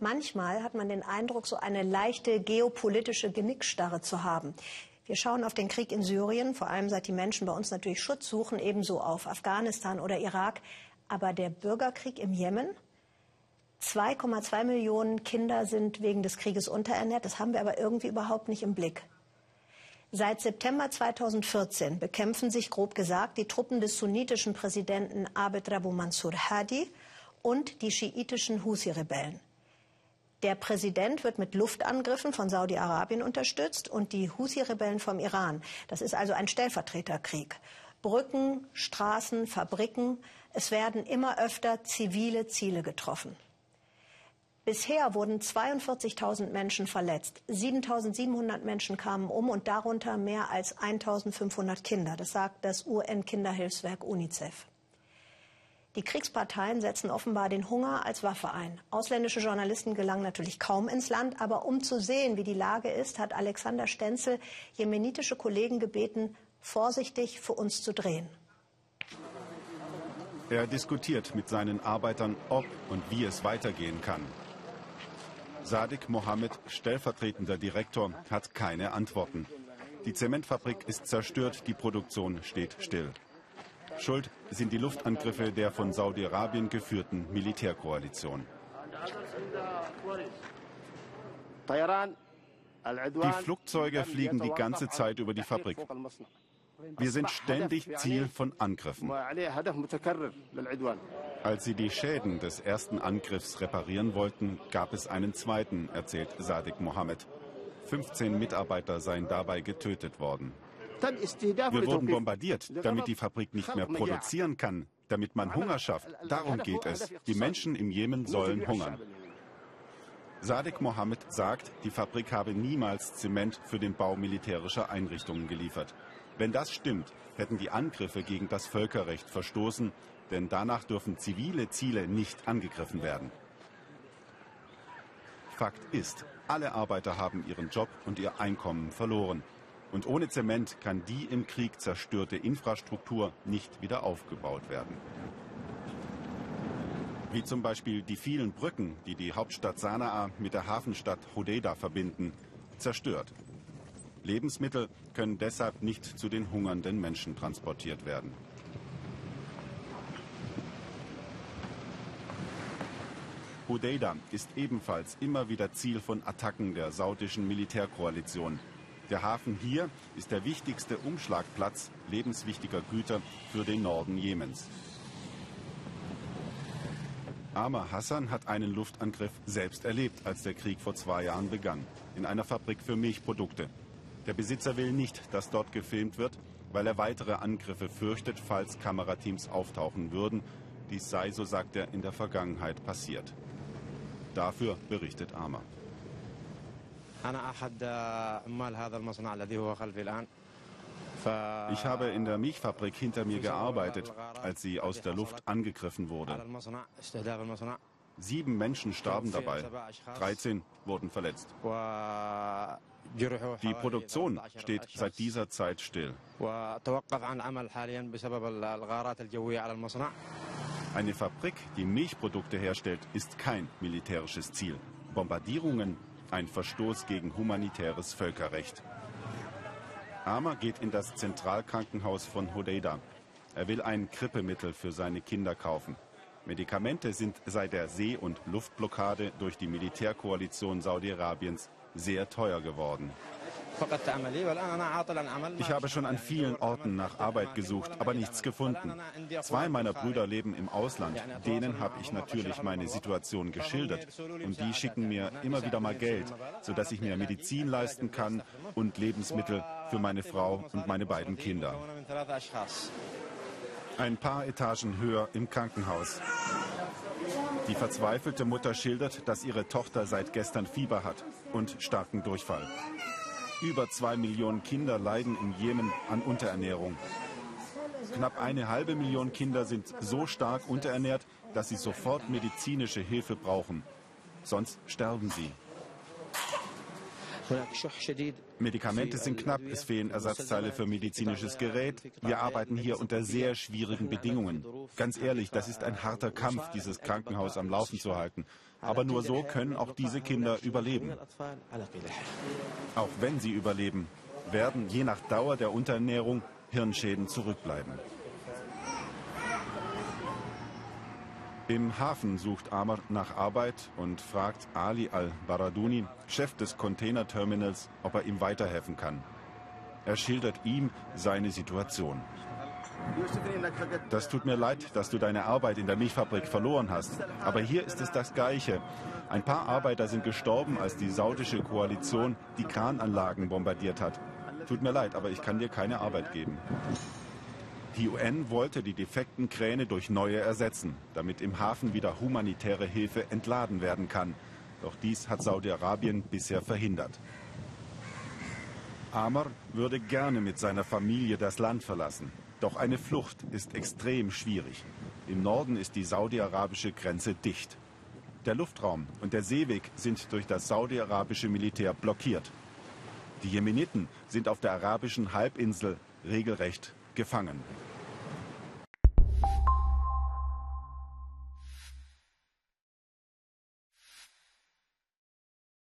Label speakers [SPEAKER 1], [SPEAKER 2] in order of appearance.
[SPEAKER 1] Manchmal hat man den Eindruck, so eine leichte geopolitische Genickstarre zu haben. Wir schauen auf den Krieg in Syrien, vor allem seit die Menschen bei uns natürlich Schutz suchen, ebenso auf Afghanistan oder Irak. Aber der Bürgerkrieg im Jemen? 2,2 Millionen Kinder sind wegen des Krieges unterernährt. Das haben wir aber irgendwie überhaupt nicht im Blick. Seit September 2014 bekämpfen sich grob gesagt die Truppen des sunnitischen Präsidenten Abed Rabu Mansur Hadi und die schiitischen Husi-Rebellen. Der Präsident wird mit Luftangriffen von Saudi-Arabien unterstützt und die Husi-Rebellen vom Iran. Das ist also ein Stellvertreterkrieg. Brücken, Straßen, Fabriken. Es werden immer öfter zivile Ziele getroffen. Bisher wurden 42.000 Menschen verletzt. 7.700 Menschen kamen um und darunter mehr als 1.500 Kinder. Das sagt das UN-Kinderhilfswerk UNICEF. Die Kriegsparteien setzen offenbar den Hunger als Waffe ein. Ausländische Journalisten gelangen natürlich kaum ins Land, aber um zu sehen, wie die Lage ist, hat Alexander Stenzel jemenitische Kollegen gebeten, vorsichtig für uns zu drehen.
[SPEAKER 2] Er diskutiert mit seinen Arbeitern, ob und wie es weitergehen kann. Sadik Mohammed, stellvertretender Direktor, hat keine Antworten. Die Zementfabrik ist zerstört, die Produktion steht still. Schuld sind die Luftangriffe der von Saudi-Arabien geführten Militärkoalition. Die Flugzeuge fliegen die ganze Zeit über die Fabrik. Wir sind ständig Ziel von Angriffen. Als sie die Schäden des ersten Angriffs reparieren wollten, gab es einen zweiten, erzählt Sadik Mohammed. 15 Mitarbeiter seien dabei getötet worden. Wir wurden bombardiert, damit die Fabrik nicht mehr produzieren kann, damit man Hunger schafft. Darum geht es. Die Menschen im Jemen sollen hungern. Sadek Mohammed sagt, die Fabrik habe niemals Zement für den Bau militärischer Einrichtungen geliefert. Wenn das stimmt, hätten die Angriffe gegen das Völkerrecht verstoßen, denn danach dürfen zivile Ziele nicht angegriffen werden. Fakt ist, alle Arbeiter haben ihren Job und ihr Einkommen verloren. Und ohne Zement kann die im Krieg zerstörte Infrastruktur nicht wieder aufgebaut werden. Wie zum Beispiel die vielen Brücken, die die Hauptstadt Sanaa mit der Hafenstadt Hodeida verbinden, zerstört. Lebensmittel können deshalb nicht zu den hungernden Menschen transportiert werden. Hodeida ist ebenfalls immer wieder Ziel von Attacken der saudischen Militärkoalition. Der Hafen hier ist der wichtigste Umschlagplatz lebenswichtiger Güter für den Norden Jemens. Amar Hassan hat einen Luftangriff selbst erlebt, als der Krieg vor zwei Jahren begann, in einer Fabrik für Milchprodukte. Der Besitzer will nicht, dass dort gefilmt wird, weil er weitere Angriffe fürchtet, falls Kamerateams auftauchen würden. Dies sei, so sagt er, in der Vergangenheit passiert. Dafür berichtet Amar. Ich habe in der Milchfabrik hinter mir gearbeitet, als sie aus der Luft angegriffen wurde. Sieben Menschen starben dabei, 13 wurden verletzt. Die Produktion steht seit dieser Zeit still. Eine Fabrik, die Milchprodukte herstellt, ist kein militärisches Ziel. Bombardierungen ein Verstoß gegen humanitäres Völkerrecht. Amar geht in das Zentralkrankenhaus von Hodeida. Er will ein Krippemittel für seine Kinder kaufen. Medikamente sind seit der See- und Luftblockade durch die Militärkoalition Saudi-Arabiens sehr teuer geworden. Ich habe schon an vielen Orten nach Arbeit gesucht, aber nichts gefunden. Zwei meiner Brüder leben im Ausland. Denen habe ich natürlich meine Situation geschildert. Und die schicken mir immer wieder mal Geld, sodass ich mir Medizin leisten kann und Lebensmittel für meine Frau und meine beiden Kinder. Ein paar Etagen höher im Krankenhaus. Die verzweifelte Mutter schildert, dass ihre Tochter seit gestern Fieber hat und starken Durchfall. Über zwei Millionen Kinder leiden im Jemen an Unterernährung. Knapp eine halbe Million Kinder sind so stark unterernährt, dass sie sofort medizinische Hilfe brauchen. Sonst sterben sie. Medikamente sind knapp, es fehlen Ersatzteile für medizinisches Gerät. Wir arbeiten hier unter sehr schwierigen Bedingungen. Ganz ehrlich, das ist ein harter Kampf, dieses Krankenhaus am Laufen zu halten. Aber nur so können auch diese Kinder überleben. Auch wenn sie überleben, werden je nach Dauer der Unterernährung Hirnschäden zurückbleiben. Im Hafen sucht Amar nach Arbeit und fragt Ali al-Baraduni, Chef des Containerterminals, ob er ihm weiterhelfen kann. Er schildert ihm seine Situation. Das tut mir leid, dass du deine Arbeit in der Milchfabrik verloren hast. Aber hier ist es das Gleiche. Ein paar Arbeiter sind gestorben, als die saudische Koalition die Krananlagen bombardiert hat. Tut mir leid, aber ich kann dir keine Arbeit geben. Die UN wollte die defekten Kräne durch neue ersetzen, damit im Hafen wieder humanitäre Hilfe entladen werden kann. Doch dies hat Saudi-Arabien bisher verhindert. Amr würde gerne mit seiner Familie das Land verlassen. Doch eine Flucht ist extrem schwierig. Im Norden ist die saudi-arabische Grenze dicht. Der Luftraum und der Seeweg sind durch das saudi-arabische Militär blockiert. Die Jemeniten sind auf der arabischen Halbinsel regelrecht gefangen.